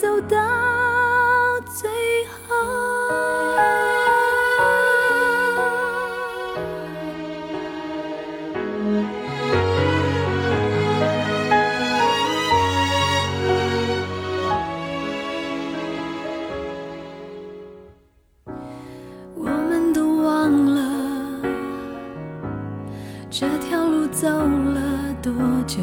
走到最后。我们都忘了这条路走了多久，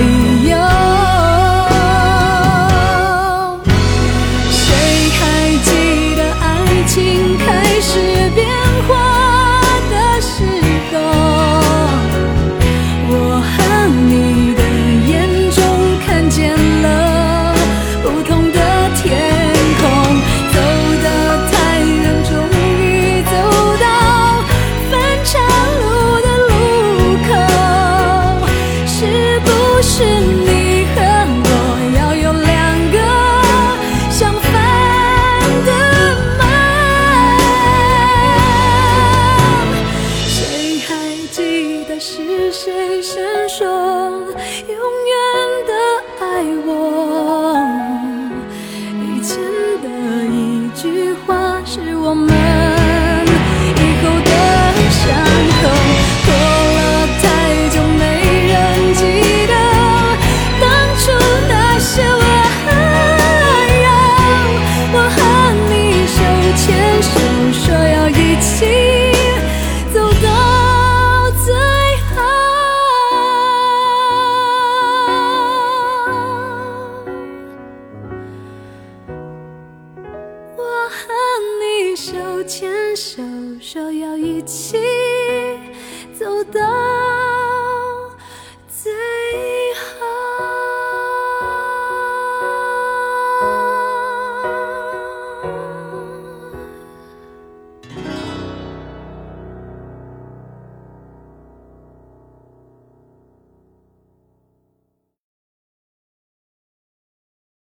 手牵手，说要一起走到。